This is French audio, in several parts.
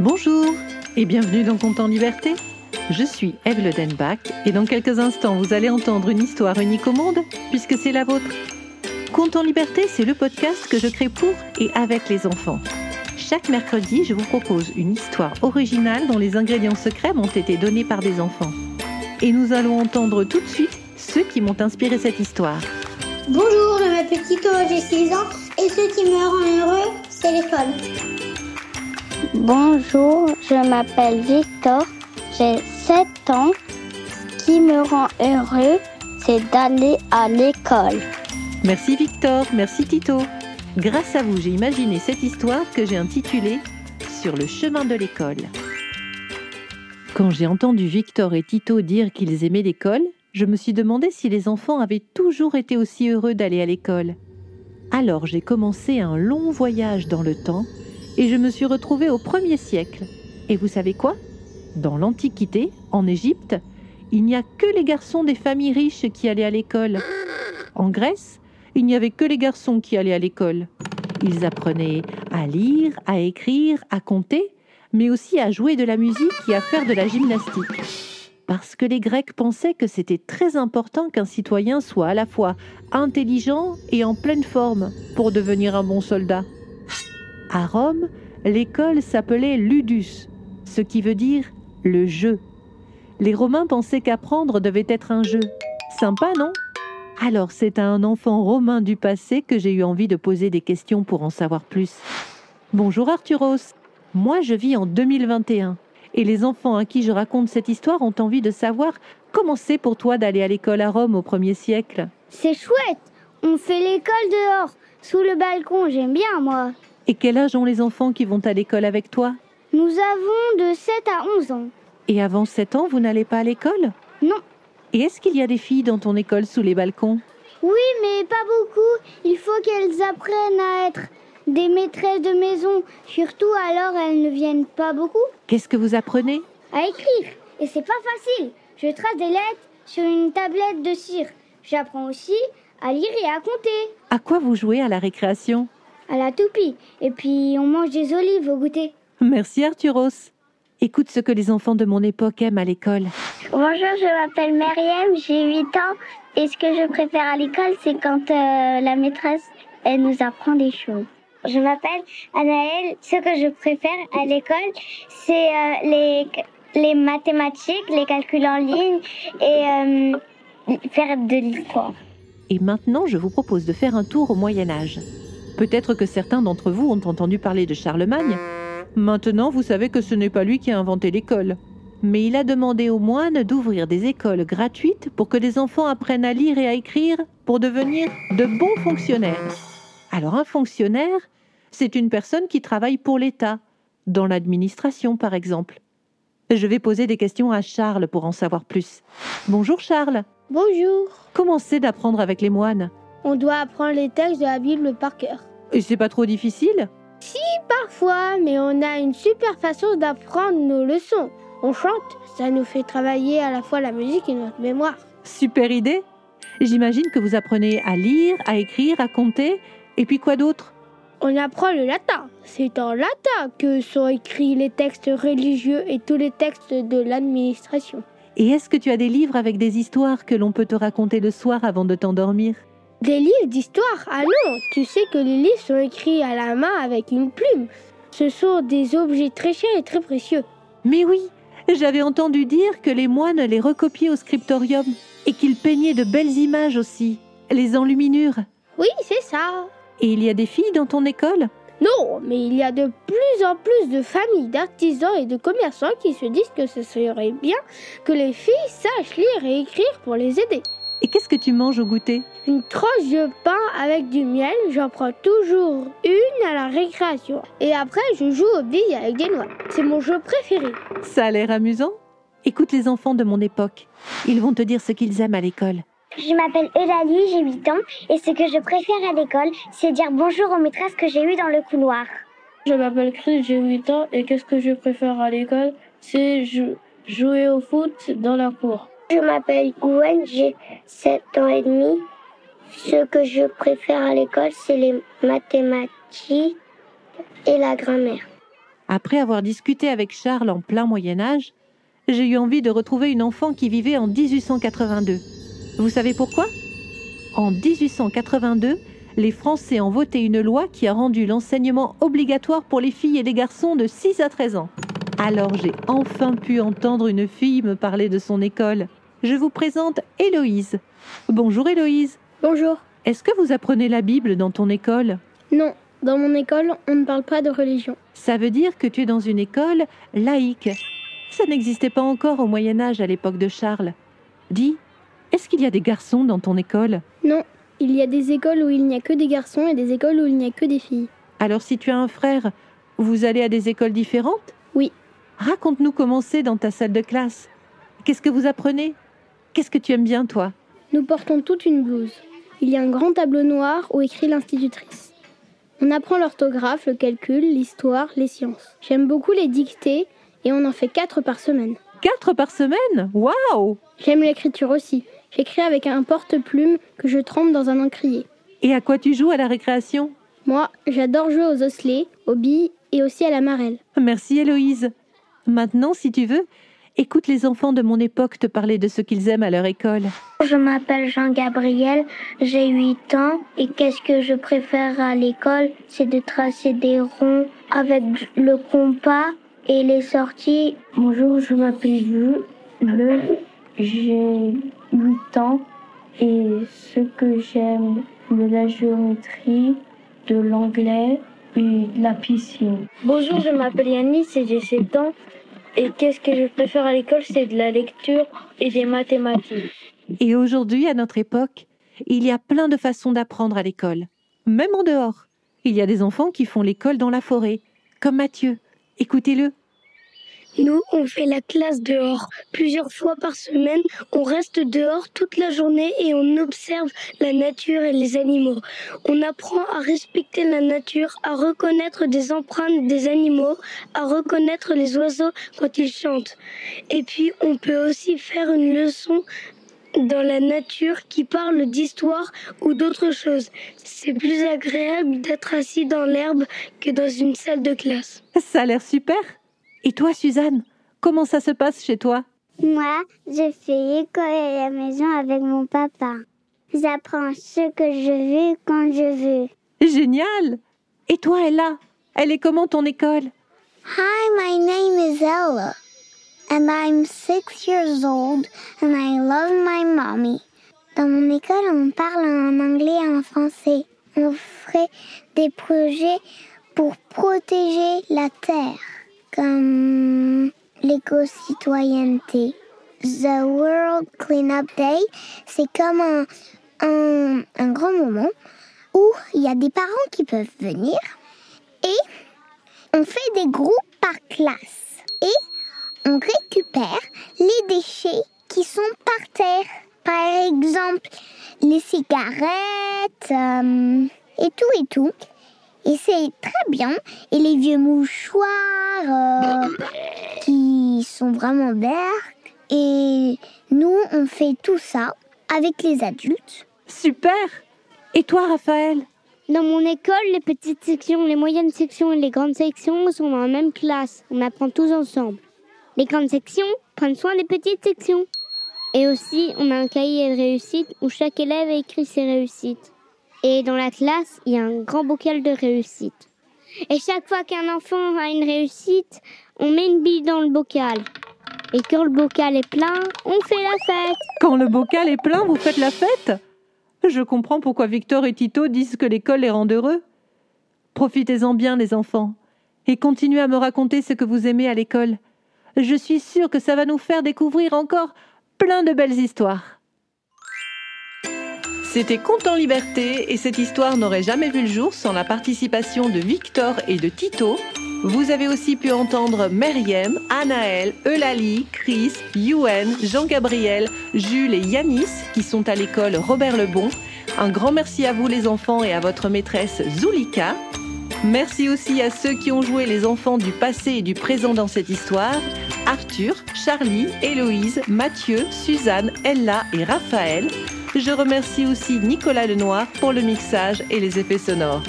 Bonjour et bienvenue dans Compte en Liberté. Je suis Eve Denbach et dans quelques instants vous allez entendre une histoire unique au monde puisque c'est la vôtre. Compte en Liberté, c'est le podcast que je crée pour et avec les enfants. Chaque mercredi, je vous propose une histoire originale dont les ingrédients secrets m'ont été donnés par des enfants. Et nous allons entendre tout de suite ceux qui m'ont inspiré cette histoire. Bonjour, je m'appelle Tito, j'ai 6 ans et ce qui me rend heureux, c'est l'école. Bonjour, je m'appelle Victor, j'ai 7 ans. Ce qui me rend heureux, c'est d'aller à l'école. Merci Victor, merci Tito. Grâce à vous, j'ai imaginé cette histoire que j'ai intitulée Sur le chemin de l'école. Quand j'ai entendu Victor et Tito dire qu'ils aimaient l'école, je me suis demandé si les enfants avaient toujours été aussi heureux d'aller à l'école. Alors j'ai commencé un long voyage dans le temps et je me suis retrouvée au premier siècle. Et vous savez quoi? Dans l'Antiquité, en Égypte, il n'y a que les garçons des familles riches qui allaient à l'école. En Grèce, il n'y avait que les garçons qui allaient à l'école. Ils apprenaient à lire, à écrire, à compter, mais aussi à jouer de la musique et à faire de la gymnastique. Parce que les Grecs pensaient que c'était très important qu'un citoyen soit à la fois intelligent et en pleine forme pour devenir un bon soldat. À Rome, l'école s'appelait ludus, ce qui veut dire le jeu. Les Romains pensaient qu'apprendre devait être un jeu. Sympa, non? Alors c'est à un enfant romain du passé que j'ai eu envie de poser des questions pour en savoir plus. Bonjour Arturos, moi je vis en 2021 et les enfants à qui je raconte cette histoire ont envie de savoir comment c'est pour toi d'aller à l'école à Rome au premier siècle. C'est chouette, on fait l'école dehors, sous le balcon, j'aime bien moi. Et quel âge ont les enfants qui vont à l'école avec toi Nous avons de 7 à 11 ans. Et avant 7 ans, vous n'allez pas à l'école Non, Et est-ce qu'il y a des filles dans ton école sous les balcons Oui, mais pas beaucoup. Il faut qu'elles apprennent à être des maîtresses de maison. Surtout alors, elles ne viennent pas beaucoup. Qu'est-ce que vous apprenez À écrire. Et c'est pas facile. Je trace des lettres sur une tablette de cire. J'apprends aussi à lire et à compter. À quoi vous jouez à la récréation À la toupie. Et puis, on mange des olives au goûter. Merci Arturos. Écoute ce que les enfants de mon époque aiment à l'école. Bonjour, je m'appelle Myriam, j'ai 8 ans. Et ce que je préfère à l'école, c'est quand euh, la maîtresse, elle nous apprend des choses. Je m'appelle Anaëlle. Ce que je préfère à l'école, c'est euh, les, les mathématiques, les calculs en ligne et euh, faire de l'histoire. Et maintenant, je vous propose de faire un tour au Moyen Âge. Peut-être que certains d'entre vous ont entendu parler de Charlemagne. Maintenant, vous savez que ce n'est pas lui qui a inventé l'école. Mais il a demandé aux moines d'ouvrir des écoles gratuites pour que les enfants apprennent à lire et à écrire pour devenir de bons fonctionnaires. Alors un fonctionnaire, c'est une personne qui travaille pour l'État, dans l'administration par exemple. Je vais poser des questions à Charles pour en savoir plus. Bonjour Charles, Bonjour. comment c'est d'apprendre avec les moines? On doit apprendre les textes de la Bible par cœur. Et c'est pas trop difficile? Parfois, mais on a une super façon d'apprendre nos leçons. On chante, ça nous fait travailler à la fois la musique et notre mémoire. Super idée J'imagine que vous apprenez à lire, à écrire, à compter, et puis quoi d'autre? On apprend le latin. C'est en latin que sont écrits les textes religieux et tous les textes de l'administration. Et est-ce que tu as des livres avec des histoires que l'on peut te raconter le soir avant de t'endormir? Des livres d'histoire Ah non, tu sais que les livres sont écrits à la main avec une plume. Ce sont des objets très chers et très précieux. Mais oui, j'avais entendu dire que les moines les recopiaient au scriptorium et qu'ils peignaient de belles images aussi, les enluminures. Oui, c'est ça. Et il y a des filles dans ton école? Non, mais il y a de plus en plus de familles d'artisans et de commerçants qui se disent que ce serait bien que les filles sachent lire et écrire pour les aider. Et qu'est-ce que tu manges au goûter? Une tranche de pain avec du miel, j'en prends toujours une à la récréation. Et après, je joue aux billes avec des noix. C'est mon jeu préféré. Ça a l'air amusant Écoute les enfants de mon époque. Ils vont te dire ce qu'ils aiment à l'école. Je m'appelle Eulalie, j'ai 8 ans. Et ce que je préfère à l'école, c'est dire bonjour aux maîtresses que j'ai eues dans le couloir. Je m'appelle Chris, j'ai 8 ans et qu'est-ce que je préfère à l'école? C'est jou- jouer au foot dans la cour. Je m'appelle Gwen, j'ai 7 ans et demi. Ce que je préfère à l'école, c'est les mathématiques et la grammaire. Après avoir discuté avec Charles en plein Moyen Âge, j'ai eu envie de retrouver une enfant qui vivait en 1882. Vous savez pourquoi? En 1882, les Français ont voté une loi qui a rendu l'enseignement obligatoire pour les filles et les garçons de 6 à 13 ans. Alors j'ai enfin pu entendre une fille me parler de son école. Je vous présente Héloïse. Bonjour Héloïse. Bonjour. Est-ce que vous apprenez la Bible dans ton école? Non, dans mon école, on ne parle pas de religion. Ça veut dire que tu es dans une école laïque. Ça n'existait pas encore au Moyen Âge à l'époque de Charles. Dis, est-ce qu'il y a des garçons dans ton école? Non, il y a des écoles où il n'y a que des garçons et des écoles où il n'y a que des filles. Alors si tu as un frère, vous allez à des écoles différentes? Oui. Raconte-nous comment c'est dans ta salle de classe. Qu'est-ce que vous apprenez? Qu'est-ce que tu aimes bien, toi? Nous portons toute une blouse. Il y a un grand tableau noir où écrit l'institutrice. On apprend l'orthographe, le calcul, l'histoire, les sciences. J'aime beaucoup les dictées et on en fait quatre par semaine. Quatre par semaine? Waouh J'aime l'écriture aussi. J'écris avec un porte-plume que je trempe dans un encrier. Et à quoi tu joues à la récréation? Moi, j'adore jouer aux osselets, aux billes et aussi à la marelle. Merci Héloïse. Maintenant, si tu veux, écoute les enfants de mon époque te parler de ce qu'ils aiment à leur école. Je m'appelle Jean-Gabriel, j'ai 8 ans et qu'est-ce que je préfère à l'école C'est de tracer des ronds avec le compas et les sorties. Bonjour, je m'appelle Jules, j'ai 8 ans et ce que j'aime de la géométrie, de l'anglais et de la piscine. Bonjour, je m'appelle Yannis et j'ai 7 ans. Et qu'est-ce que je préfère à l'école? C'est de la lecture et des mathématiques. Et aujourd'hui, à notre époque, il y a plein de façons d'apprendre à l'école, même en dehors. Il y a des enfants qui font l'école dans la forêt, comme Mathieu. Écoutez-le. Nous, on fait la classe dehors. Plusieurs fois par semaine, on reste dehors toute la journée et on observe la nature et les animaux. On apprend à respecter la nature, à reconnaître des empreintes des animaux, à reconnaître les oiseaux quand ils chantent. Et puis, on peut aussi faire une leçon dans la nature qui parle d'histoire ou d'autre chose. C'est plus agréable d'être assis dans l'herbe que dans une salle de classe. Ça a l'air super. Et toi, Suzanne, comment ça se passe chez toi? Moi, je fais école à la maison avec mon papa. J'apprends ce que je veux quand je veux. Génial Et toi, Ella Elle est comment ton école? Hi, my name is Ella, and I'm six years old, and I love my mommy. Dans mon école, on parle en anglais et en français. On ferait des projets pour protéger la terre, comme l'éco-citoyenneté. The World Cleanup Day, c'est comme un, un, grand moment où il y a des parents qui peuvent venir et on fait des groupes par classe et on récupère les déchets qui sont par terre. Par exemple, les cigarettes euh, et tout et tout. Et c'est très bien. Et les vieux mouchoirs euh, qui sont vraiment verts. Et nous, on fait tout ça avec les adultes. Super Et toi, Raphaël? Dans mon école, les petites sections, les moyennes sections et les grandes sections sont dans la même classe. On apprend tous ensemble. Les grandes sections prennent soin des petites sections. Et aussi, on a un cahier de réussite où chaque élève écrit ses réussites. Et dans la classe, il y a un grand bocal de réussite. Et chaque fois qu'un enfant a une réussite, on met une bille dans le bocal. Et quand le bocal est plein, on fait la fête. Quand le bocal est plein, vous faites la fête? Je comprends pourquoi Victor et Tito disent que l'école les rend heureux. Profitez-en bien, les enfants, et continuez à me raconter ce que vous aimez à l'école. Je suis sûre que ça va nous faire découvrir encore plein de belles histoires. C'était Conte en liberté et cette histoire n'aurait jamais vu le jour sans la participation de Victor et de Tito. Vous avez aussi pu entendre Meriem, Anaël, Eulalie, Chris, Yuen, Jean-Gabriel, Jules et Yanis qui sont à l'école Robert Lebon. Un grand merci à vous les enfants et à votre maîtresse Zulika. Merci aussi à ceux qui ont joué les enfants du passé et du présent dans cette histoire. Arthur, Charlie, Héloïse, Mathieu, Suzanne, Ella et Raphaël. Je remercie aussi Nicolas Lenoir pour le mixage et les effets sonores.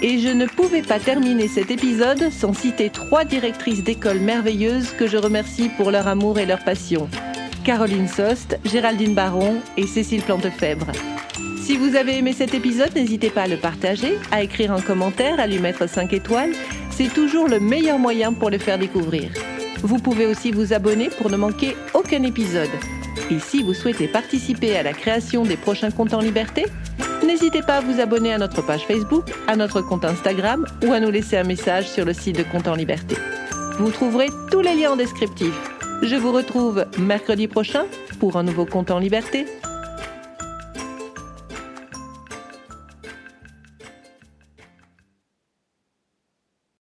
Et je ne pouvais pas terminer cet épisode sans citer trois directrices d'école merveilleuses que je remercie pour leur amour et leur passion. Caroline Sost, Géraldine Baron et Cécile Plantefèvre. Si vous avez aimé cet épisode, n'hésitez pas à le partager, à écrire un commentaire, à lui mettre 5 étoiles. C'est toujours le meilleur moyen pour le faire découvrir. Vous pouvez aussi vous abonner pour ne manquer aucun épisode. Et si vous souhaitez participer à la création des prochains comptes en liberté, n'hésitez pas à vous abonner à notre page Facebook, à notre compte Instagram ou à nous laisser un message sur le site de Compte en liberté. Vous trouverez tous les liens en descriptif. Je vous retrouve mercredi prochain pour un nouveau compte en liberté.